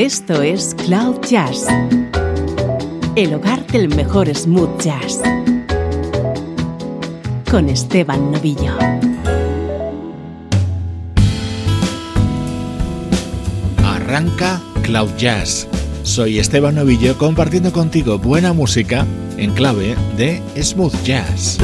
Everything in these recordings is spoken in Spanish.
Esto es Cloud Jazz, el hogar del mejor smooth jazz, con Esteban Novillo. Arranca Cloud Jazz. Soy Esteban Novillo compartiendo contigo buena música en clave de smooth jazz.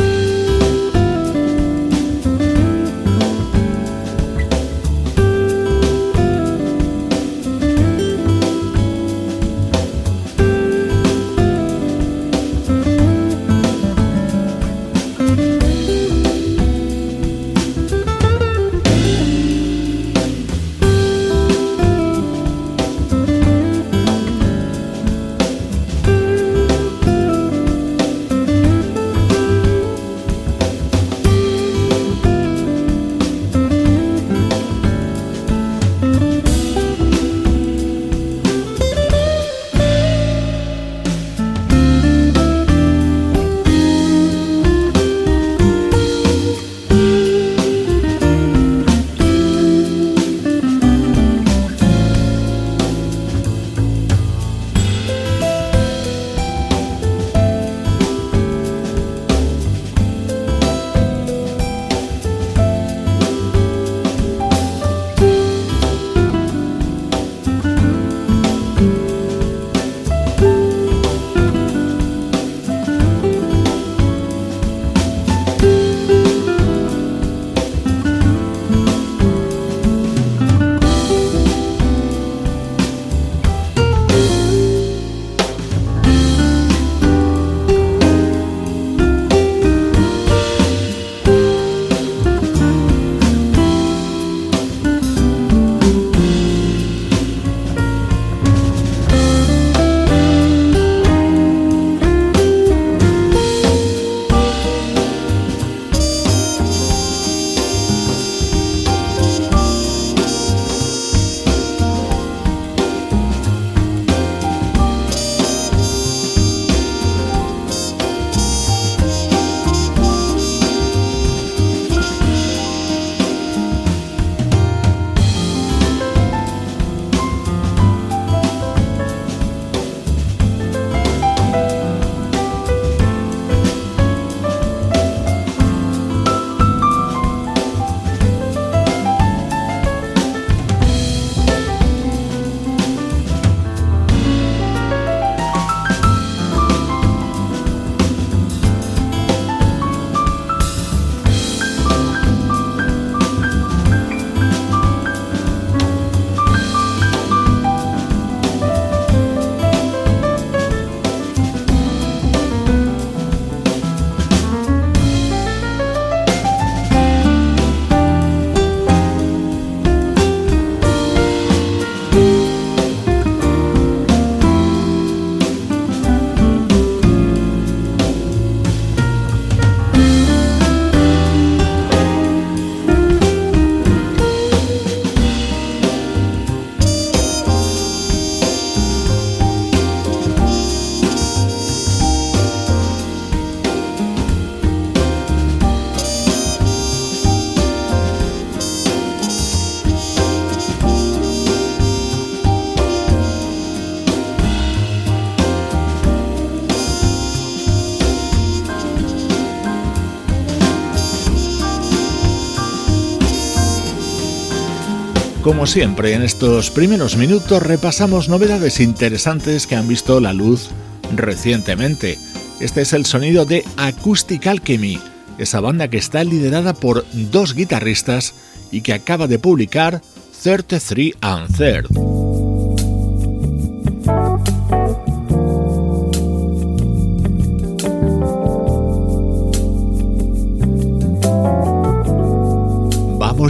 Como siempre, en estos primeros minutos repasamos novedades interesantes que han visto la luz recientemente. Este es el sonido de Acoustic Alchemy, esa banda que está liderada por dos guitarristas y que acaba de publicar 33 and Third.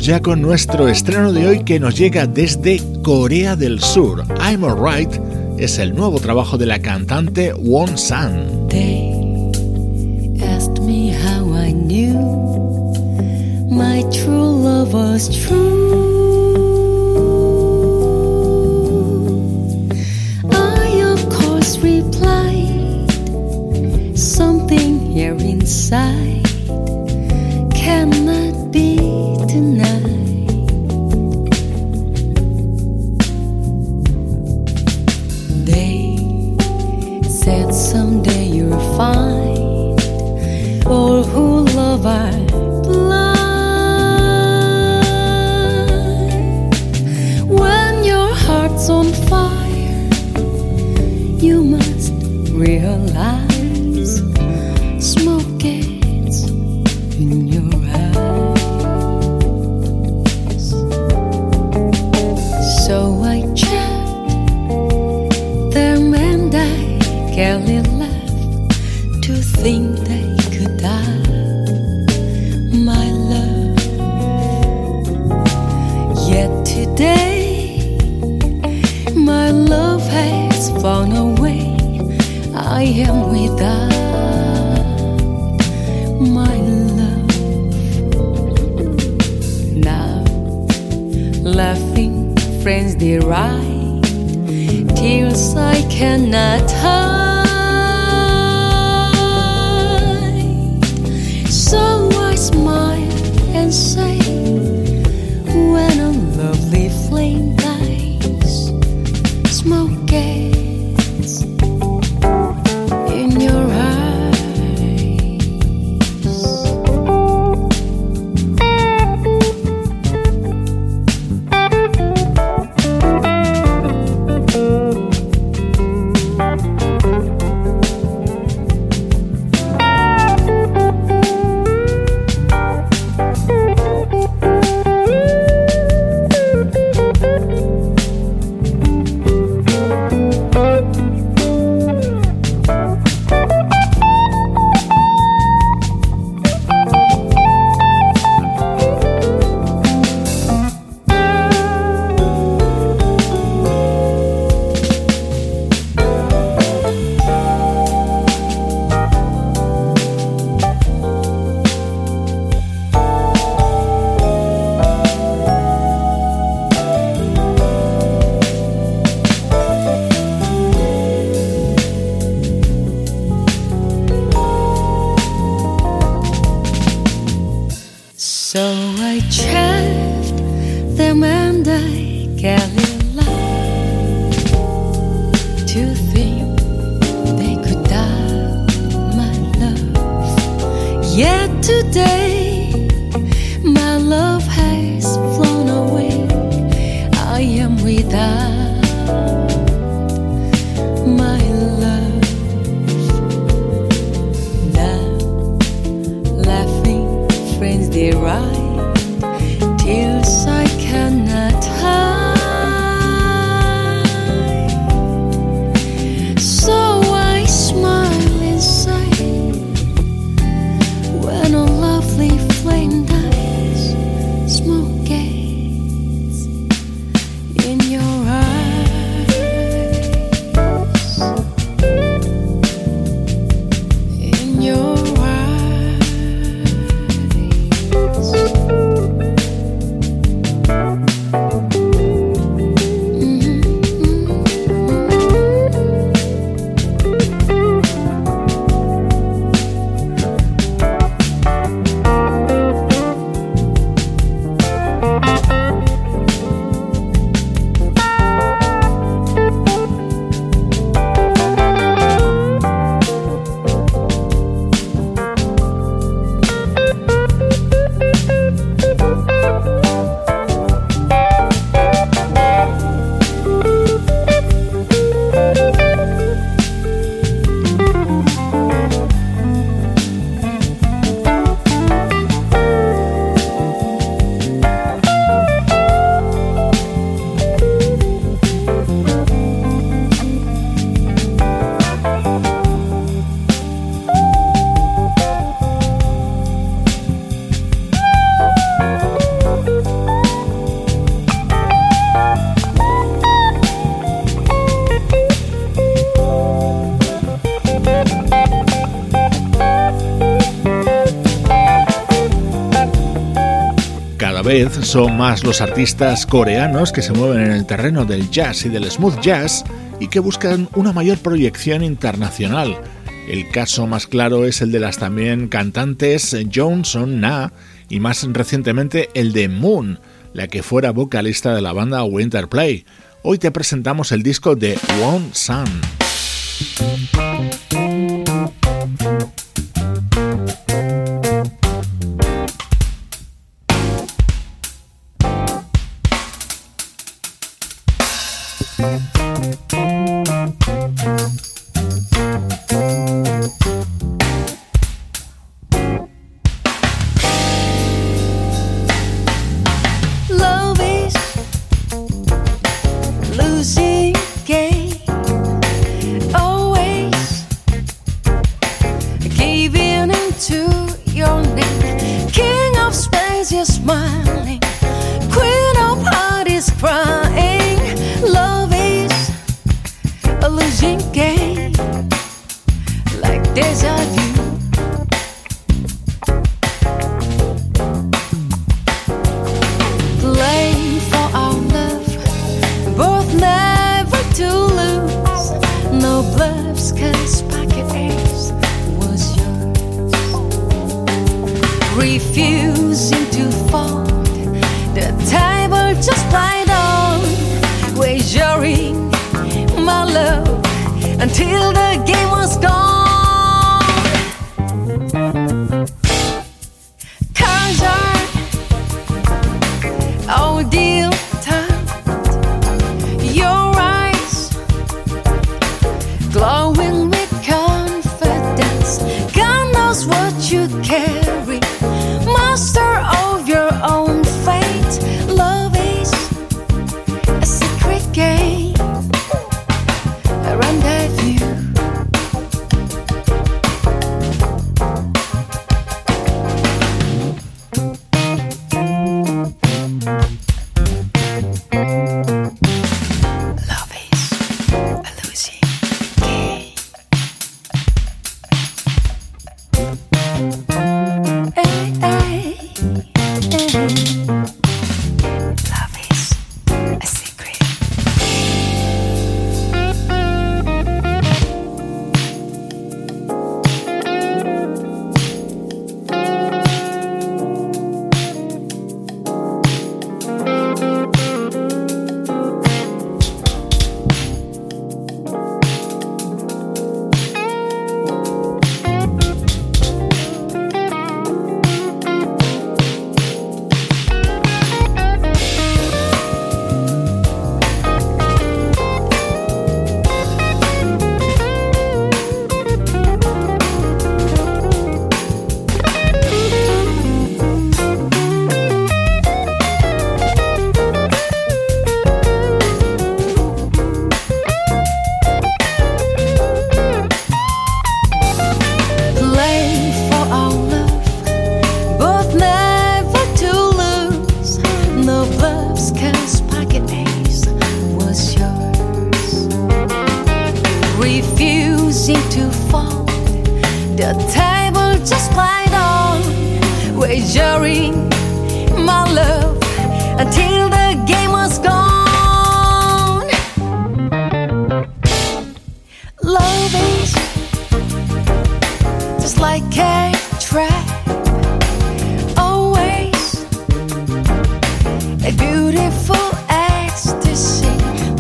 Ya con nuestro estreno de hoy que nos llega desde Corea del Sur. I'm Alright es el nuevo trabajo de la cantante Won San. They asked me how I knew my true love was true. I of course replied something here inside for who love I am without my love. Now, laughing friends they ride, tears I cannot hide. So son más los artistas coreanos que se mueven en el terreno del jazz y del smooth jazz y que buscan una mayor proyección internacional. El caso más claro es el de las también cantantes Johnson Na y más recientemente el de Moon, la que fuera vocalista de la banda Winterplay. Hoy te presentamos el disco de One Sun.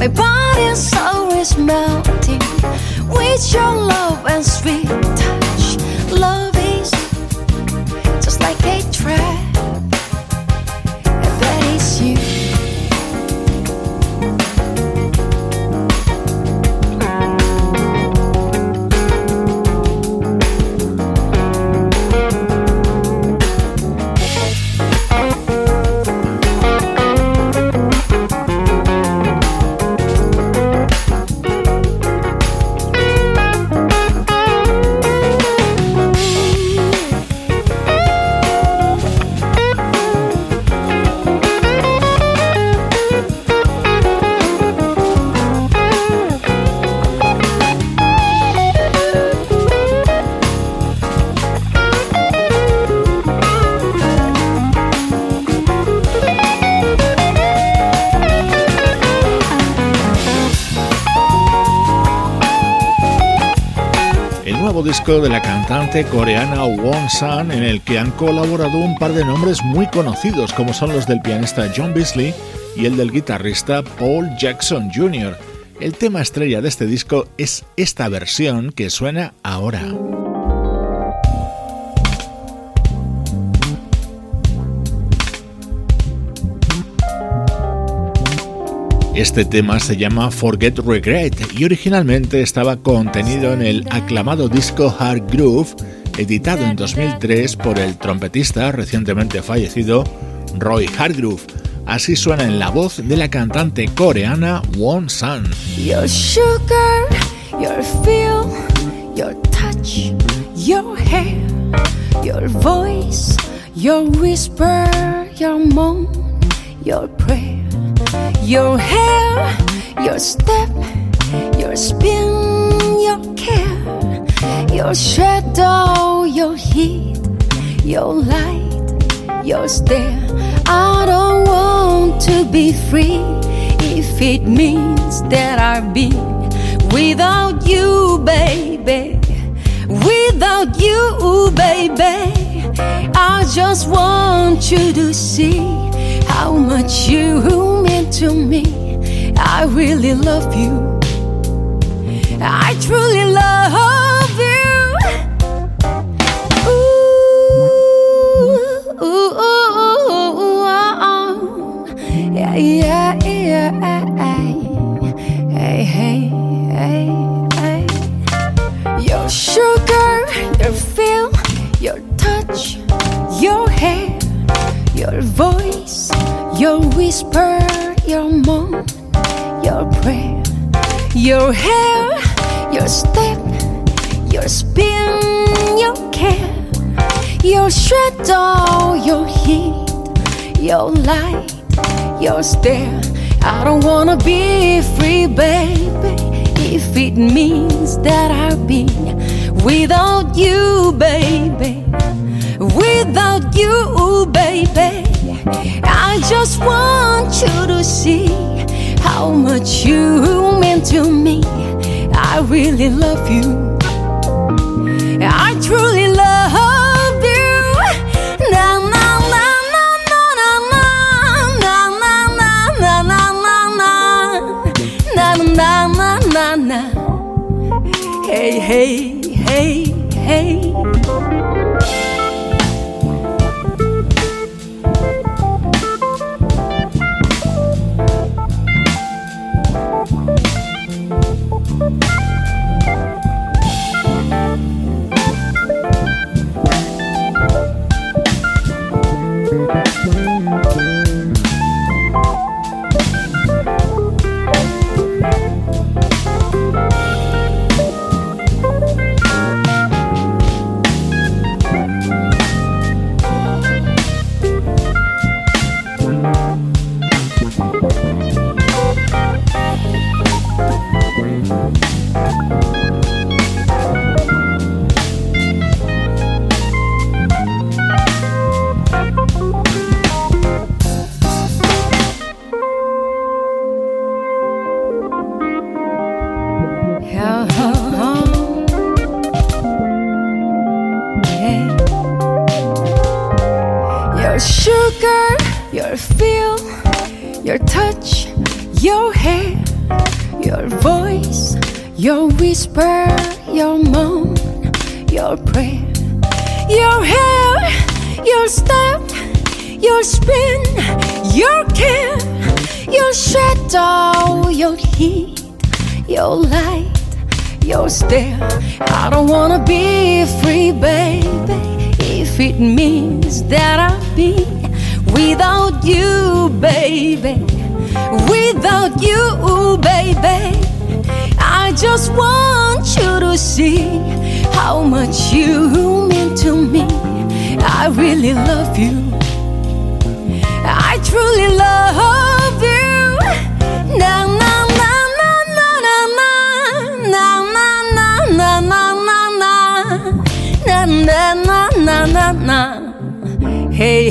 My body's always melting with your love and sweet touch. Love is just like a de la cantante coreana Won San en el que han colaborado un par de nombres muy conocidos como son los del pianista John Beasley y el del guitarrista Paul Jackson Jr. El tema estrella de este disco es esta versión que suena ahora. Este tema se llama Forget Regret y originalmente estaba contenido en el aclamado disco Hard Groove, editado en 2003 por el trompetista recientemente fallecido Roy Hardgroove. Así suena en la voz de la cantante coreana Won San. Your sugar, your feel, your touch, your hair, your voice, your whisper, your moan, your prayer. Your hair, your step, your spin, your care your shadow, your heat, your light, your stare. I don't want to be free if it means that I'll be without you, baby. Without you, baby. I just want you to see how much you to me. I really love you. I truly love you. Ooh, ooh, ooh, ooh, yeah, yeah, yeah. Hey, hey, hey, hey. Your sugar, your feel, your touch, your hair, your voice, your whisper, your moan, your prayer, your hair your step, your spin, your care, your shadow, your heat, your light, your stare. I don't wanna be free, baby, if it means that I'll be without you, baby. Without you, baby, I just want you to see how much you mean to me. I really love you. I truly love you. Na na na na na na na na na na na na na na na na. Hey hey hey hey.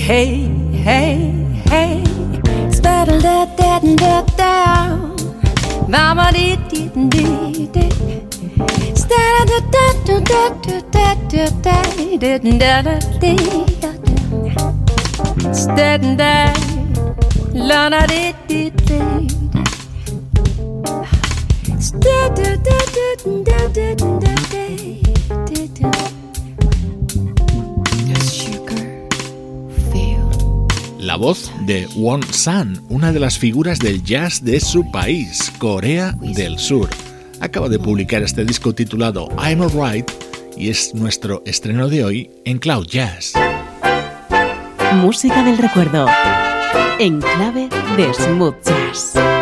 Hey hey hey. Spada da da da da. Mama dee dee dee dee. Stada da da da da da da da da da da dee da. Stada da la da dee dee. Stada da da da da da da da La voz de Won San, una de las figuras del jazz de su país, Corea del Sur. Acaba de publicar este disco titulado I'm Alright y es nuestro estreno de hoy en Cloud Jazz. Música del recuerdo. En clave de smooth jazz.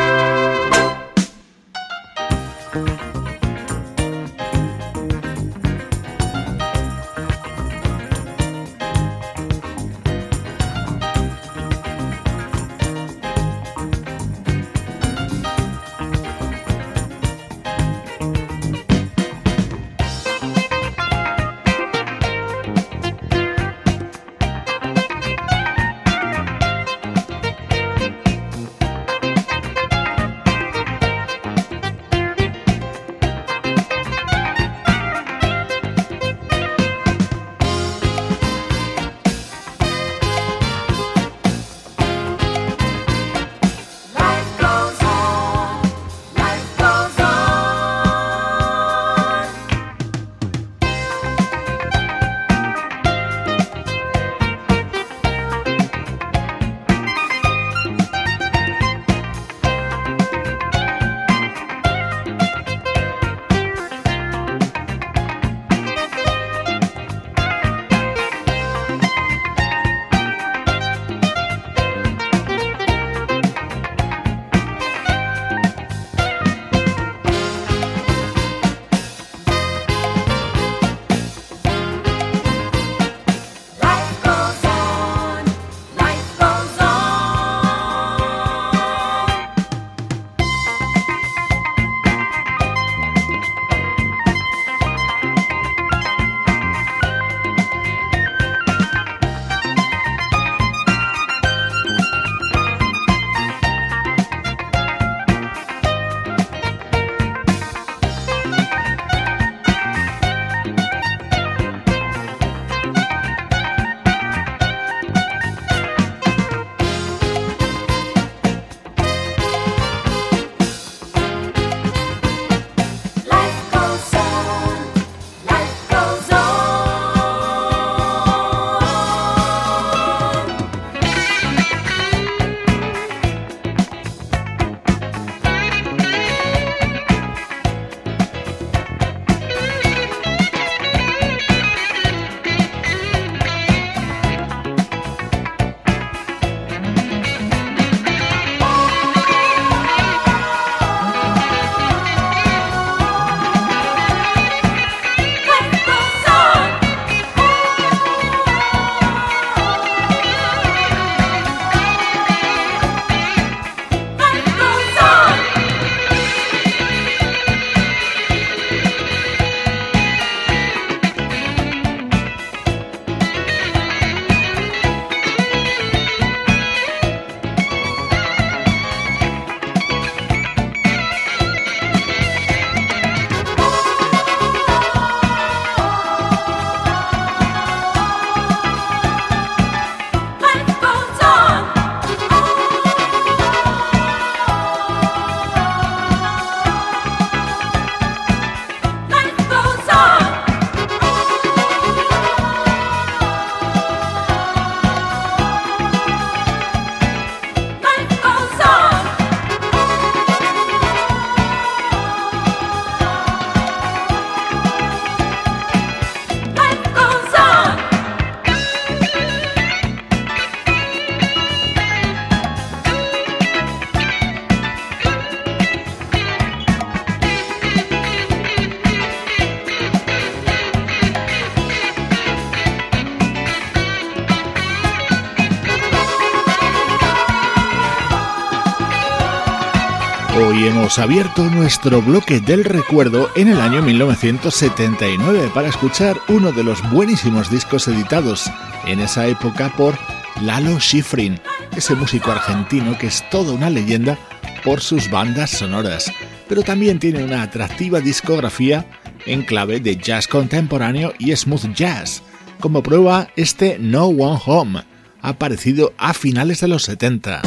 Hemos abierto nuestro bloque del recuerdo en el año 1979 para escuchar uno de los buenísimos discos editados en esa época por Lalo Schifrin, ese músico argentino que es toda una leyenda por sus bandas sonoras, pero también tiene una atractiva discografía en clave de jazz contemporáneo y smooth jazz. Como prueba, este No One Home, aparecido a finales de los 70.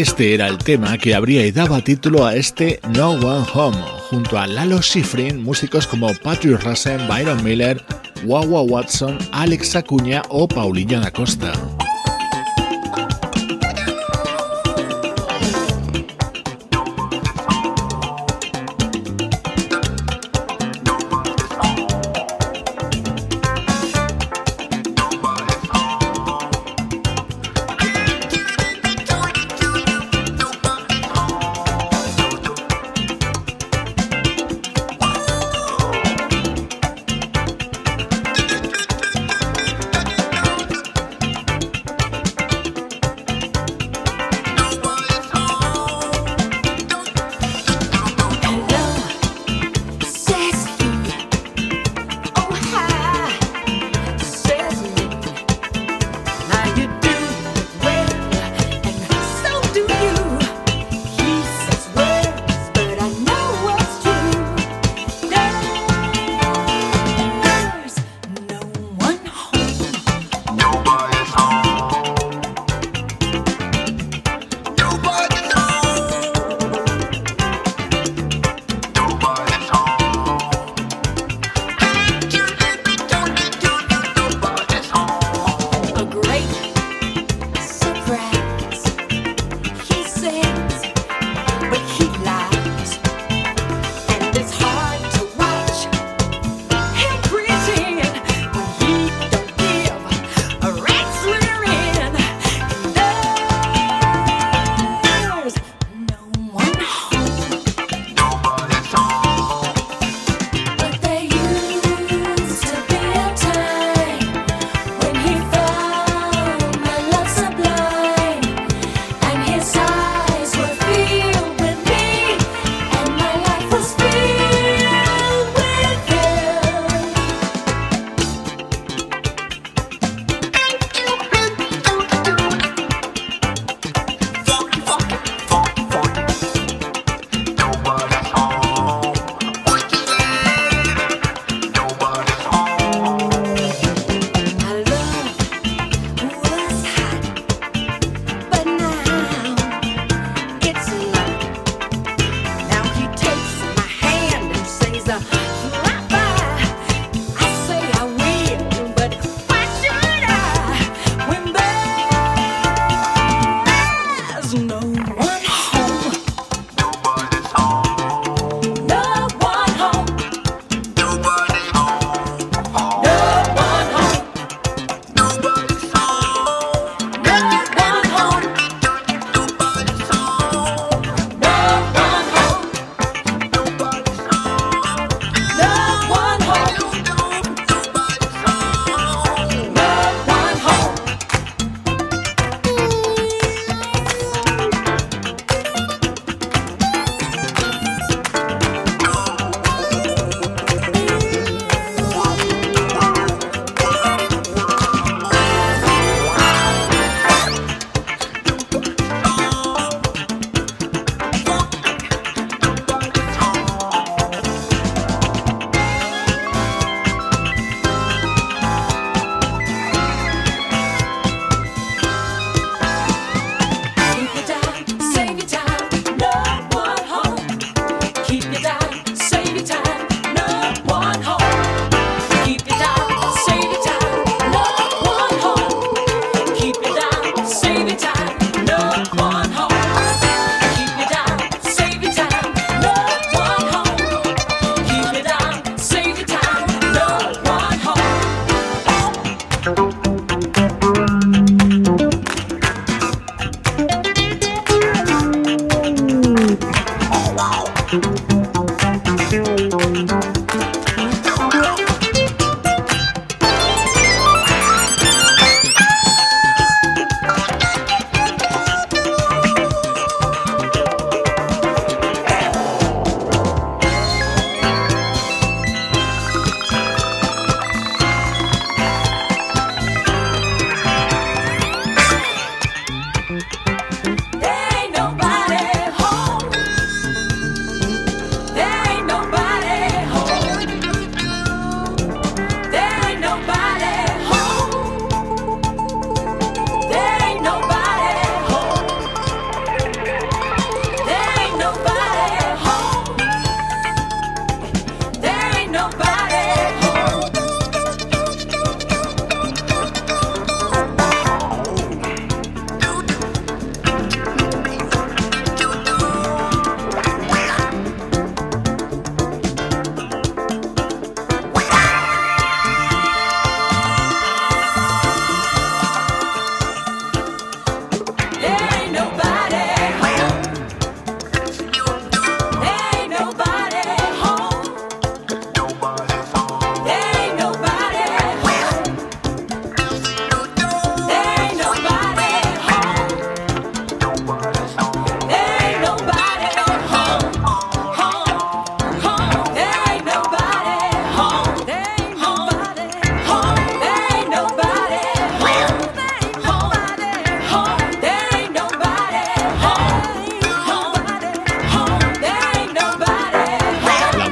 Este era el tema que abría y daba título a este No One Home, junto a Lalo Schifrin, músicos como Patrick Russell, Byron Miller, Wawa Watson, Alex Acuña o Paulinho da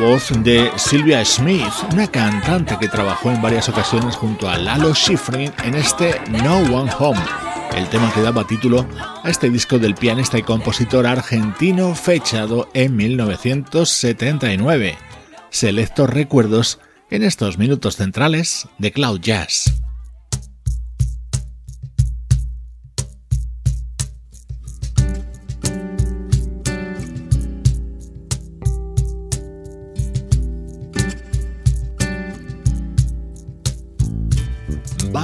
voz de Sylvia Smith, una cantante que trabajó en varias ocasiones junto a Lalo Schifrin en este No One Home, el tema que daba título a este disco del pianista y compositor argentino fechado en 1979. Selectos recuerdos en estos minutos centrales de Cloud Jazz.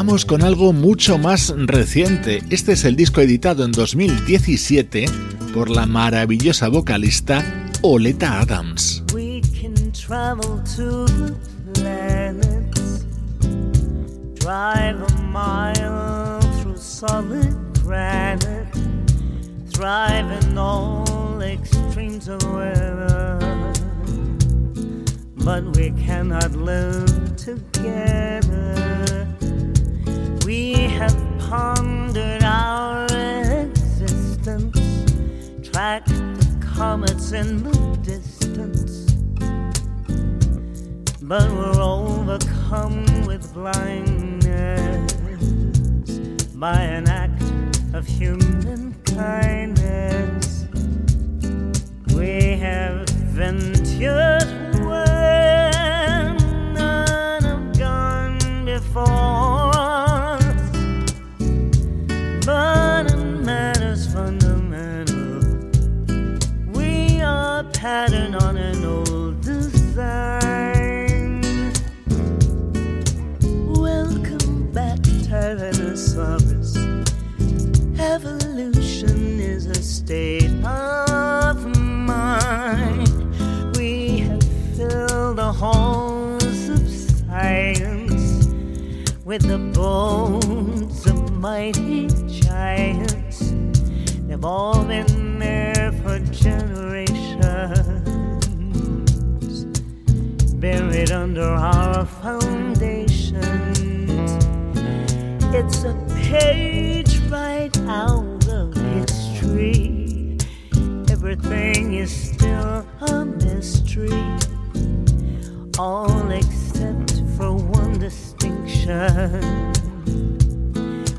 Vamos con algo mucho más reciente. Este es el disco editado en 2017 por la maravillosa vocalista Oleta Adams. We can travel to the planets, drive a mile through solid granite, thrive in all extremes of weather. But we cannot live together. We have pondered our existence, tracked the comets in the distance, but we're overcome with blindness by an act of human kindness. We have ventured where none have gone before. Pattern on an old design. Welcome back, Tyrannosaurus. Evolution is a state of mind. We have filled the halls of science with the bones of mighty giants. They've all been buried under our foundations. It's a page right out of history. Everything is still a mystery, all except for one distinction.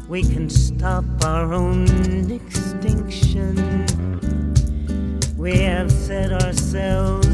We can stop our own extinction. We have set ourselves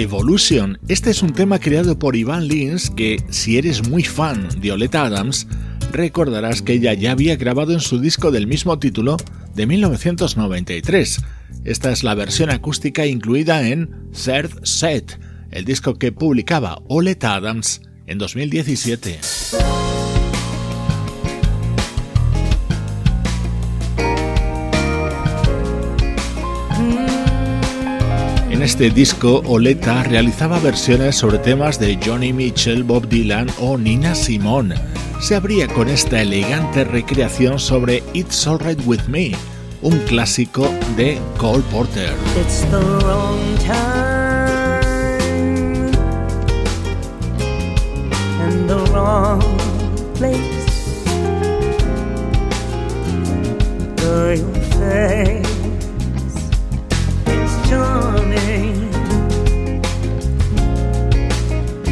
Evolution. Este es un tema creado por Ivan Lins que, si eres muy fan de Oleta Adams, recordarás que ella ya había grabado en su disco del mismo título de 1993. Esta es la versión acústica incluida en Third Set, el disco que publicaba Oleta Adams en 2017. Este disco, Oleta realizaba versiones sobre temas de Johnny Mitchell, Bob Dylan o Nina Simone. Se abría con esta elegante recreación sobre It's Alright With Me, un clásico de Cole Porter. It's the wrong time and the wrong place. face. Charming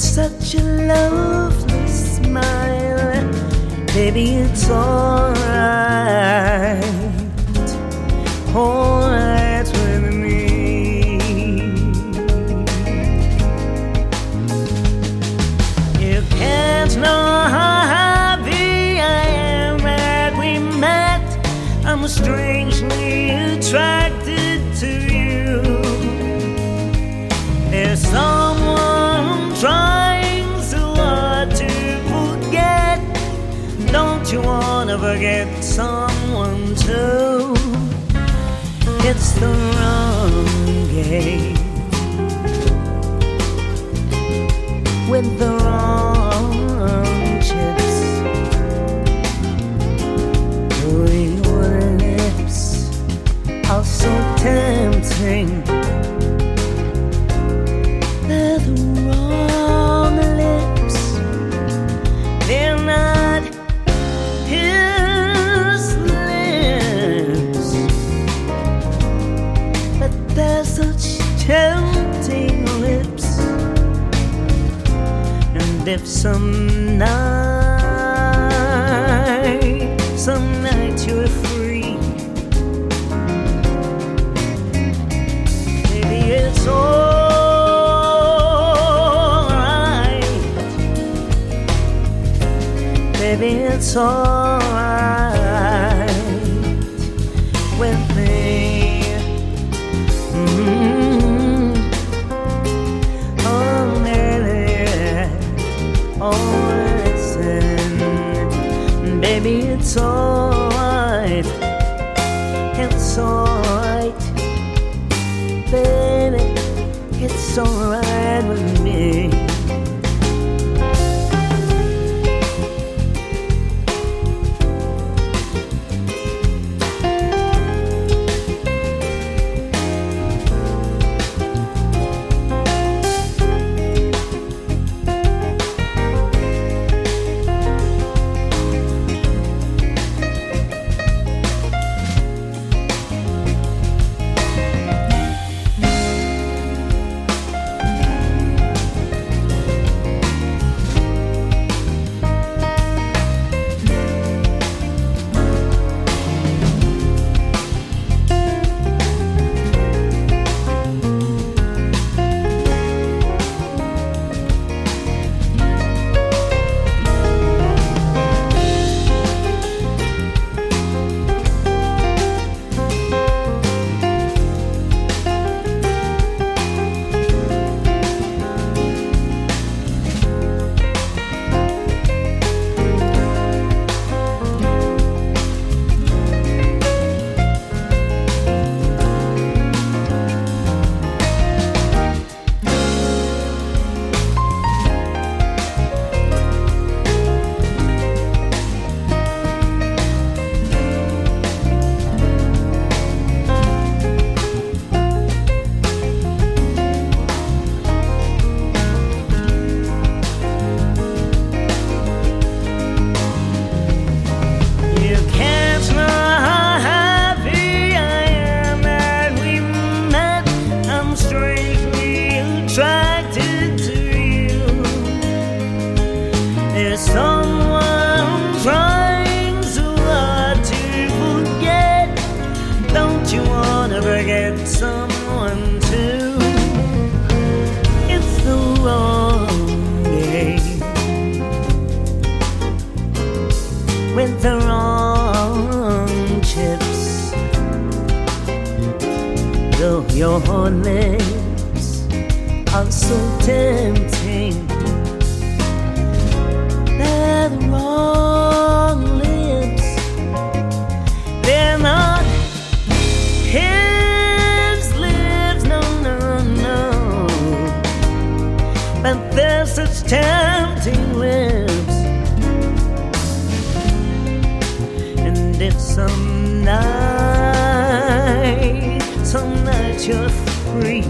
such a lovely smile. Baby, it's alright. Alright too. It's the wrong game if some night, some night you're free, maybe it's alright. Maybe it's alright it's alright. It's alright, baby. It's alright with me. Your lips are so tempting. They're the wrong lips. They're not his lips, no, no, no. But they're such tempting night you're free.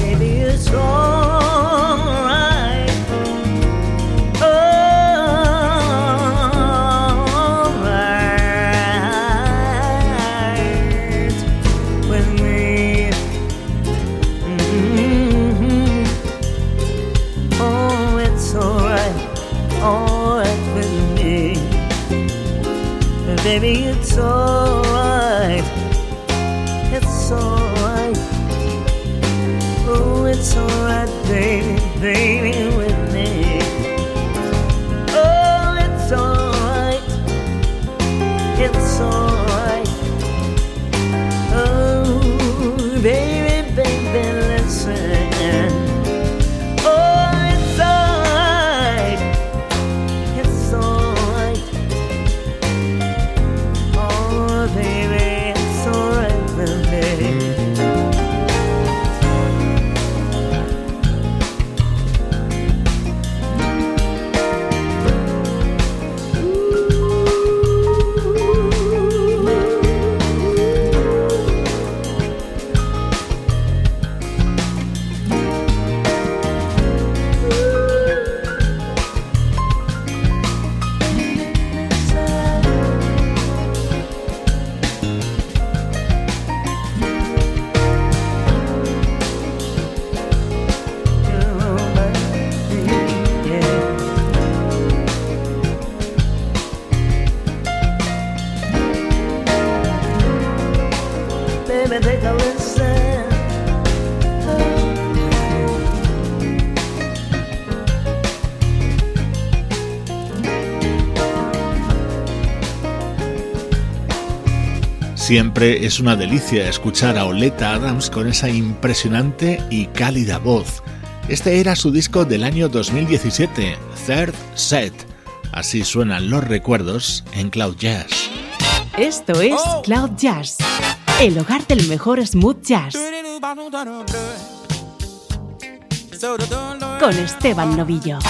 Maybe it's alright. Alright with me. Mhm. Oh, it's alright, alright with me. Baby, it's alright. Siempre es una delicia escuchar a Oleta Adams con esa impresionante y cálida voz. Este era su disco del año 2017, Third Set. Así suenan los recuerdos en Cloud Jazz. Esto es Cloud Jazz, el hogar del mejor smooth jazz. Con Esteban Novillo.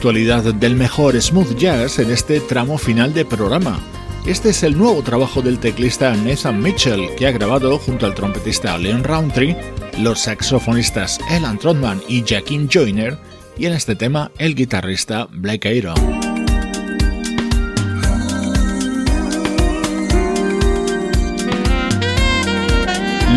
Actualidad del mejor smooth jazz en este tramo final de programa. Este es el nuevo trabajo del teclista Nathan Mitchell, que ha grabado junto al trompetista Leon Roundtree, los saxofonistas Elan Trotman y Jaquim Joyner, y en este tema el guitarrista Blake Iron.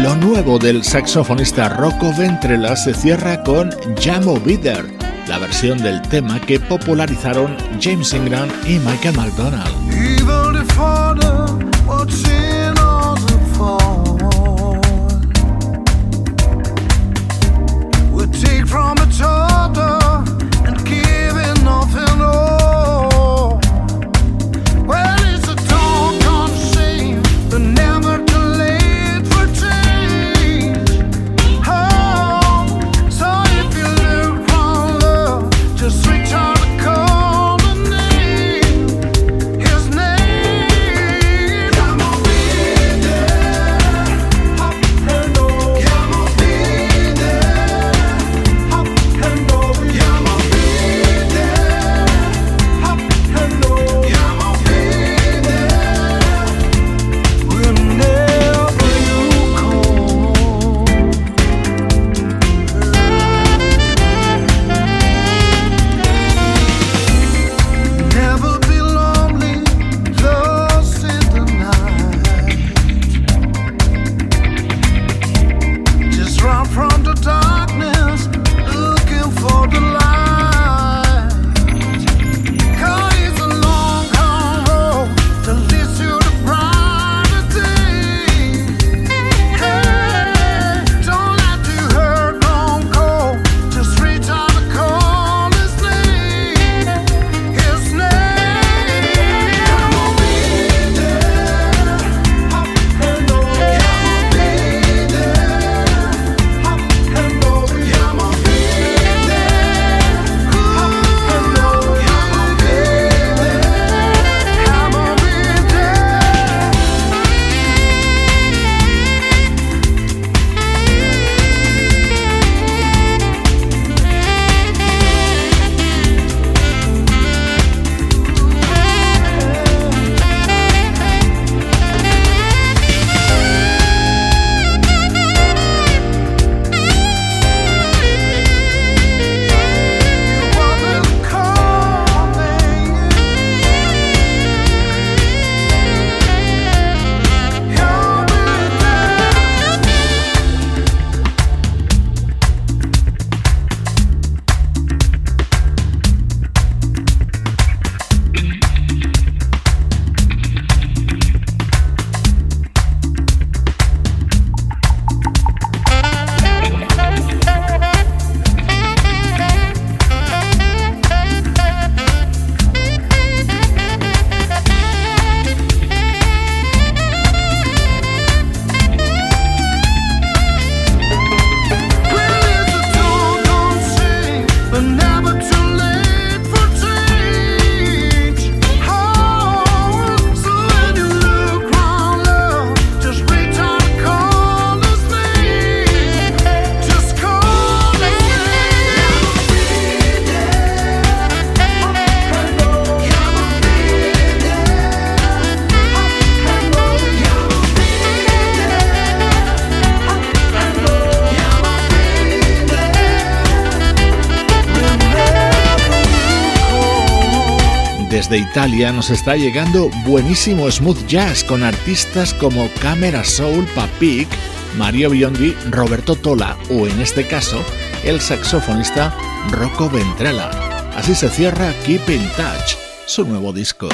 Lo nuevo del saxofonista Rocco Ventrella se cierra con Jamo Bitter, la versión del tema que popularizaron James Ingram y Michael McDonald. De Italia nos está llegando buenísimo smooth jazz con artistas como Camera Soul, Papik, Mario Biondi, Roberto Tola o en este caso el saxofonista Rocco Ventrella. Así se cierra Keep in Touch, su nuevo disco.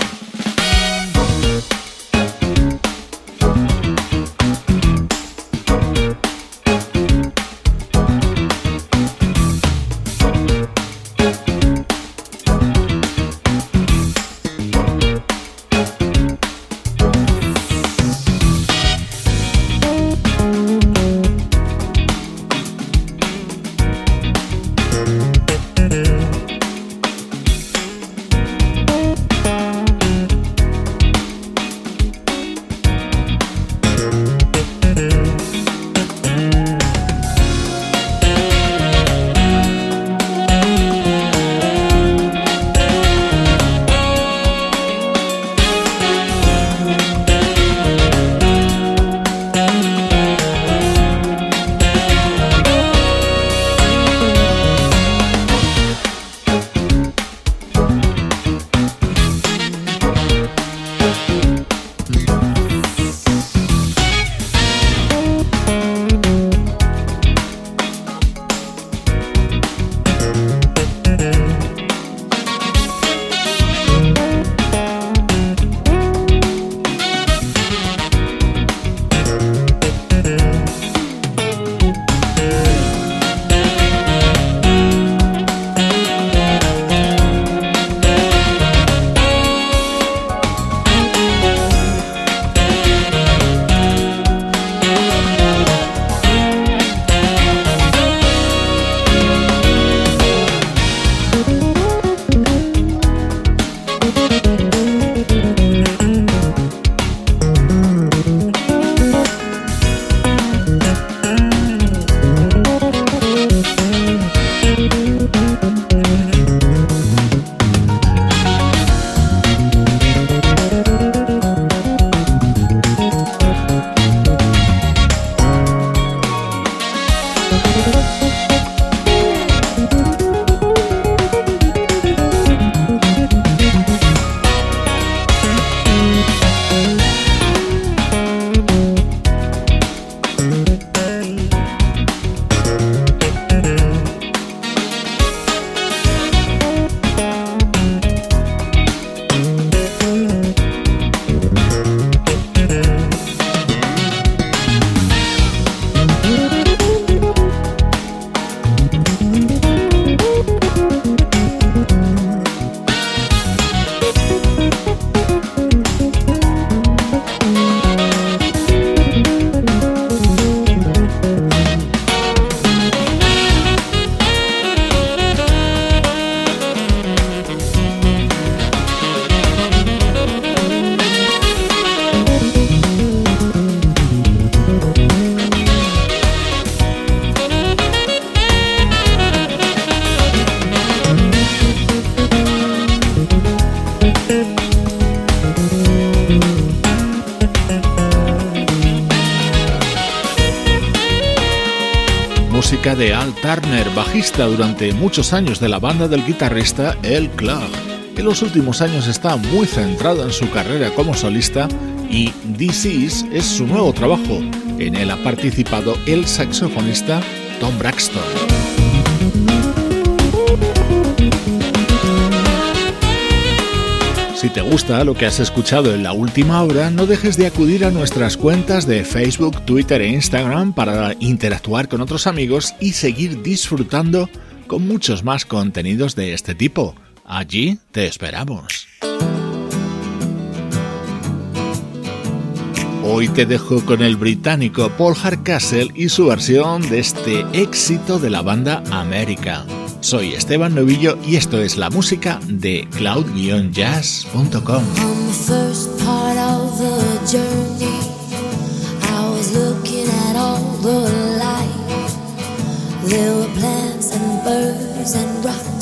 De Al Turner, bajista durante muchos años de la banda del guitarrista El Club. En los últimos años está muy centrado en su carrera como solista y This Is es su nuevo trabajo. En él ha participado el saxofonista Tom Braxton. Si te gusta lo que has escuchado en la última hora, no dejes de acudir a nuestras cuentas de Facebook, Twitter e Instagram para interactuar con otros amigos y seguir disfrutando con muchos más contenidos de este tipo. Allí te esperamos. Hoy te dejo con el británico Paul Hardcastle y su versión de este éxito de la banda América. Soy Esteban Novillo y esto es la música de cloud-jazz.com. There were plants and birds and rocks